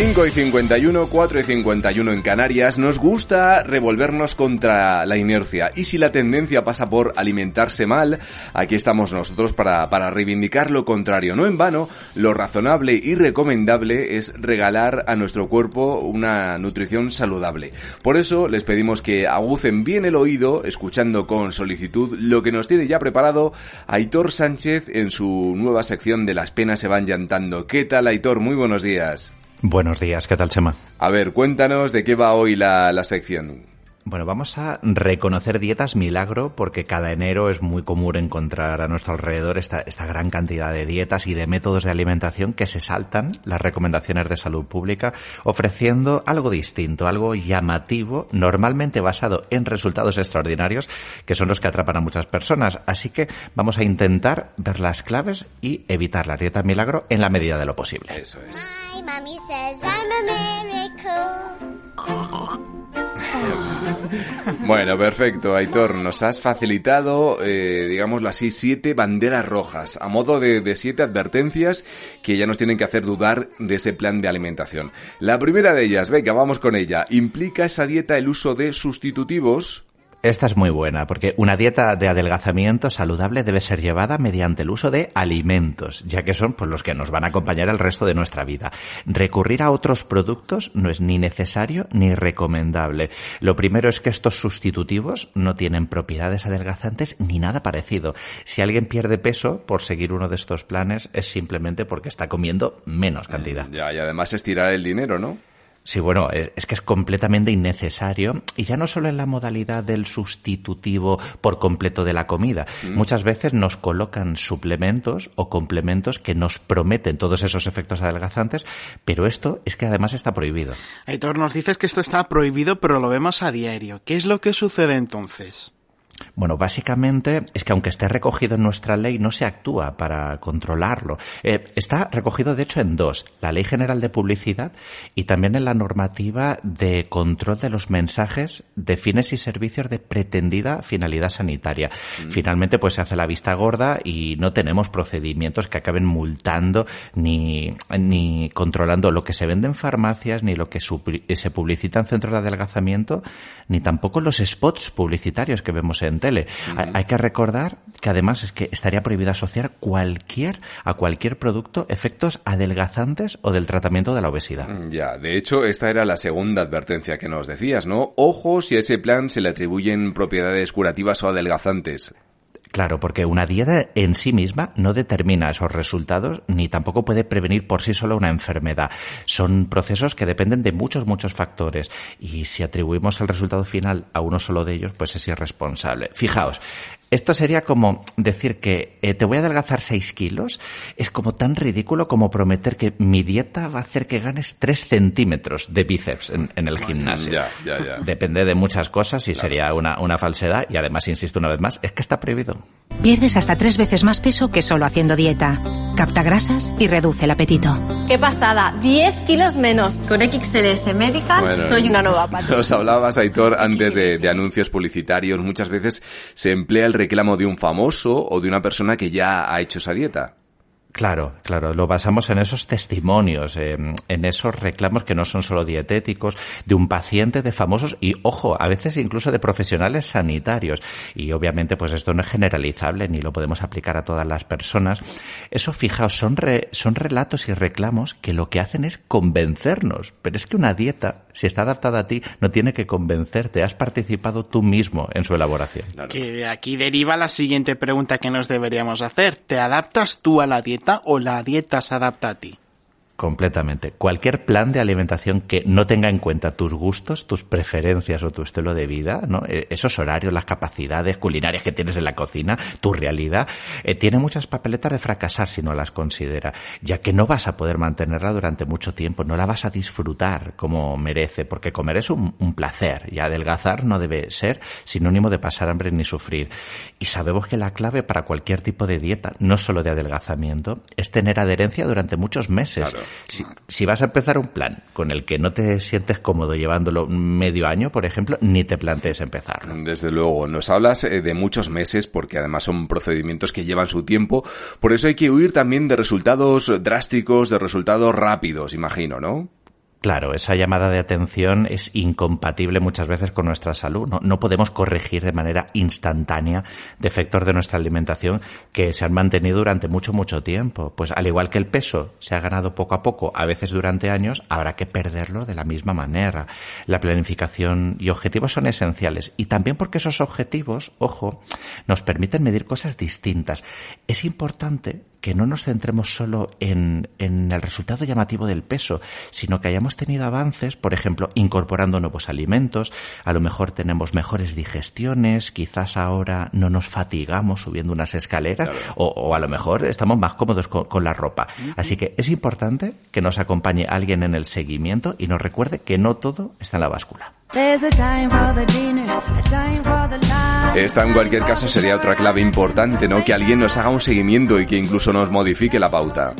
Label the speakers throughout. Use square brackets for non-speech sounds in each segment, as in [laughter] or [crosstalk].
Speaker 1: 5 y 51, 4 y 51 en Canarias, nos gusta revolvernos contra la inercia. Y si la tendencia pasa por alimentarse mal, aquí estamos nosotros para, para reivindicar lo contrario. No en vano, lo razonable y recomendable es regalar a nuestro cuerpo una nutrición saludable. Por eso les pedimos que agucen bien el oído, escuchando con solicitud lo que nos tiene ya preparado Aitor Sánchez en su nueva sección de Las penas se van llantando. ¿Qué tal, Aitor? Muy buenos días.
Speaker 2: Buenos días, ¿qué tal, Chema?
Speaker 1: A ver, cuéntanos de qué va hoy la, la sección.
Speaker 2: Bueno, vamos a reconocer dietas milagro porque cada enero es muy común encontrar a nuestro alrededor esta, esta gran cantidad de dietas y de métodos de alimentación que se saltan las recomendaciones de salud pública ofreciendo algo distinto, algo llamativo, normalmente basado en resultados extraordinarios que son los que atrapan a muchas personas. Así que vamos a intentar ver las claves y evitar la dieta milagro en la medida de lo posible.
Speaker 1: Eso es.
Speaker 3: My mommy says I'm a miracle.
Speaker 1: Bueno, perfecto, Aitor. Nos has facilitado, eh, digámoslo así, siete banderas rojas, a modo de, de siete advertencias que ya nos tienen que hacer dudar de ese plan de alimentación. La primera de ellas, venga, vamos con ella. ¿Implica esa dieta el uso de sustitutivos?
Speaker 2: Esta es muy buena, porque una dieta de adelgazamiento saludable debe ser llevada mediante el uso de alimentos, ya que son pues, los que nos van a acompañar el resto de nuestra vida. Recurrir a otros productos no es ni necesario ni recomendable. Lo primero es que estos sustitutivos no tienen propiedades adelgazantes ni nada parecido. Si alguien pierde peso por seguir uno de estos planes es simplemente porque está comiendo menos cantidad.
Speaker 1: Ya, y además es tirar el dinero, ¿no?
Speaker 2: Sí, bueno, eh, es que es completamente innecesario y ya no solo en la modalidad del sustitutivo por completo de la comida. Muchas veces nos colocan suplementos o complementos que nos prometen todos esos efectos adelgazantes, pero esto es que además está prohibido.
Speaker 4: Aitor, nos dices que esto está prohibido, pero lo vemos a diario. ¿Qué es lo que sucede entonces?
Speaker 2: Bueno, básicamente es que aunque esté recogido en nuestra ley, no se actúa para controlarlo. Eh, está recogido, de hecho, en dos. La Ley General de Publicidad y también en la normativa de control de los mensajes de fines y servicios de pretendida finalidad sanitaria. Finalmente, pues se hace la vista gorda y no tenemos procedimientos que acaben multando ni, ni controlando lo que se vende en farmacias, ni lo que supli- se publicita en centros de adelgazamiento, ni tampoco los spots publicitarios que vemos en tele. Hay que recordar que además es que estaría prohibido asociar cualquier, a cualquier producto efectos adelgazantes o del tratamiento de la obesidad.
Speaker 1: Mm, Ya, de hecho, esta era la segunda advertencia que nos decías, ¿no? Ojo si a ese plan se le atribuyen propiedades curativas o adelgazantes.
Speaker 2: Claro, porque una dieta en sí misma no determina esos resultados ni tampoco puede prevenir por sí sola una enfermedad. Son procesos que dependen de muchos, muchos factores y si atribuimos el resultado final a uno solo de ellos, pues es irresponsable. Fijaos, esto sería como decir que eh, te voy a adelgazar 6 kilos. Es como tan ridículo como prometer que mi dieta va a hacer que ganes 3 centímetros de bíceps en, en el gimnasio.
Speaker 1: Ya, ya, ya.
Speaker 2: Depende de muchas cosas y sería una, una falsedad. Y además, insisto una vez más, es que está prohibido.
Speaker 5: Pierdes hasta tres veces más peso que solo haciendo dieta. Capta grasas y reduce el apetito.
Speaker 6: ¡Qué pasada! 10 kilos menos. Con XLS Medical
Speaker 1: Bueno,
Speaker 6: soy una nueva Pati. [laughs]
Speaker 1: Nos hablabas, Aitor, antes de, de anuncios publicitarios. Muchas veces se emplea el reclamo de un famoso o de una persona que ya ha hecho esa dieta.
Speaker 2: Claro, claro, lo basamos en esos testimonios, en esos reclamos que no son solo dietéticos, de un paciente, de famosos y, ojo, a veces incluso de profesionales sanitarios. Y obviamente, pues esto no es generalizable ni lo podemos aplicar a todas las personas. Eso, fijaos, son, re- son relatos y reclamos que lo que hacen es convencernos. Pero es que una dieta, si está adaptada a ti, no tiene que convencerte. Has participado tú mismo en su elaboración.
Speaker 4: Que de aquí deriva la siguiente pregunta que nos deberíamos hacer. ¿Te adaptas tú a la dieta o la dieta se adapta a ti?
Speaker 2: Completamente. Cualquier plan de alimentación que no tenga en cuenta tus gustos, tus preferencias o tu estilo de vida, ¿no? Eh, esos horarios, las capacidades culinarias que tienes en la cocina, tu realidad, eh, tiene muchas papeletas de fracasar si no las considera, ya que no vas a poder mantenerla durante mucho tiempo, no la vas a disfrutar como merece, porque comer es un, placer y adelgazar no debe ser sinónimo de pasar hambre ni sufrir. Y sabemos que la clave para cualquier tipo de dieta, no solo de adelgazamiento, es tener adherencia durante muchos meses. Si, vas a empezar un plan con el que no te sientes cómodo llevándolo medio año, por ejemplo, ni te plantees empezarlo.
Speaker 1: Desde luego, nos hablas eh, de muchos meses porque además son procedimientos que llevan su tiempo, por eso hay que huir también de resultados drásticos, de resultados rápidos, imagino, ¿no?
Speaker 2: Claro, esa llamada de atención es incompatible muchas veces con nuestra salud. No, no, podemos corregir de manera instantánea defectos de nuestra alimentación que se han mantenido durante mucho, mucho tiempo. Pues al igual que el peso se ha ganado poco a poco, a veces durante años, habrá que perderlo de la misma manera. La planificación y objetivos son esenciales. Y también porque esos objetivos, ojo, nos permiten medir cosas distintas. Es importante que no nos centremos solo en, en, el resultado llamativo del peso, sino que hayamos tenido avances, por ejemplo, incorporando nuevos alimentos, a lo mejor tenemos mejores digestiones, quizás ahora no nos fatigamos subiendo unas escaleras, claro. o, o, a lo mejor estamos más cómodos con, con la ropa. Uh -huh. Así que es importante que nos acompañe alguien en el seguimiento y nos recuerde que no todo está en la báscula.
Speaker 1: Esta en cualquier caso sería otra clave importante, ¿no? Que alguien nos haga un seguimiento y que incluso nos modifique la pauta.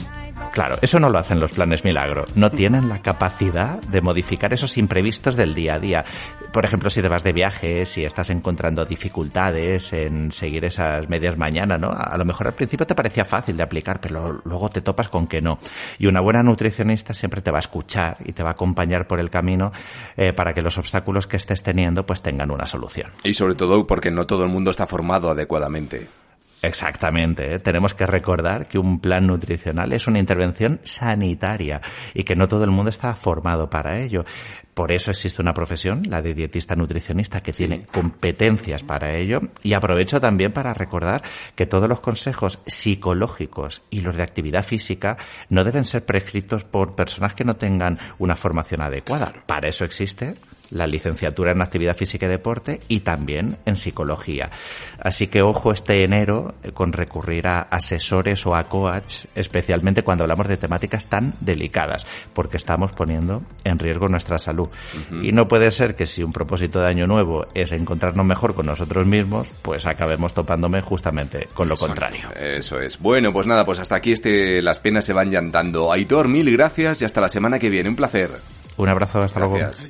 Speaker 2: Claro, eso no lo hacen los planes milagro. No tienen la capacidad de modificar esos imprevistos del día a día. Por ejemplo, si te vas de viaje, si estás encontrando dificultades en seguir esas medias mañana, ¿no? A lo mejor al principio te parecía fácil de aplicar, pero luego te topas con que no. Y una buena nutricionista siempre te va a escuchar y te va a acompañar por el camino eh, para que los obstáculos que estés teniendo pues tengan una solución.
Speaker 1: Y sobre todo porque no todo el mundo está formado adecuadamente.
Speaker 2: Exactamente. ¿eh? Tenemos que recordar que un plan nutricional es una intervención sanitaria y que no todo el mundo está formado para ello. Por eso existe una profesión, la de dietista nutricionista, que sí. tiene competencias para ello. Y aprovecho también para recordar que todos los consejos psicológicos y los de actividad física no deben ser prescritos por personas que no tengan una formación adecuada. Para eso existe la licenciatura en actividad física y deporte y también en psicología. Así que ojo este enero con recurrir a asesores o a coach, especialmente cuando hablamos de temáticas tan delicadas, porque estamos poniendo en riesgo nuestra salud. Uh -huh. Y no puede ser que si un propósito de año nuevo es encontrarnos mejor con nosotros mismos, pues acabemos topándome justamente con lo
Speaker 1: Exacto.
Speaker 2: contrario.
Speaker 1: Eso es. Bueno, pues nada, pues hasta aquí este las penas se van llantando. Aitor, mil gracias y hasta la semana que viene. Un placer.
Speaker 2: Un abrazo, hasta
Speaker 1: Gracias.
Speaker 2: luego.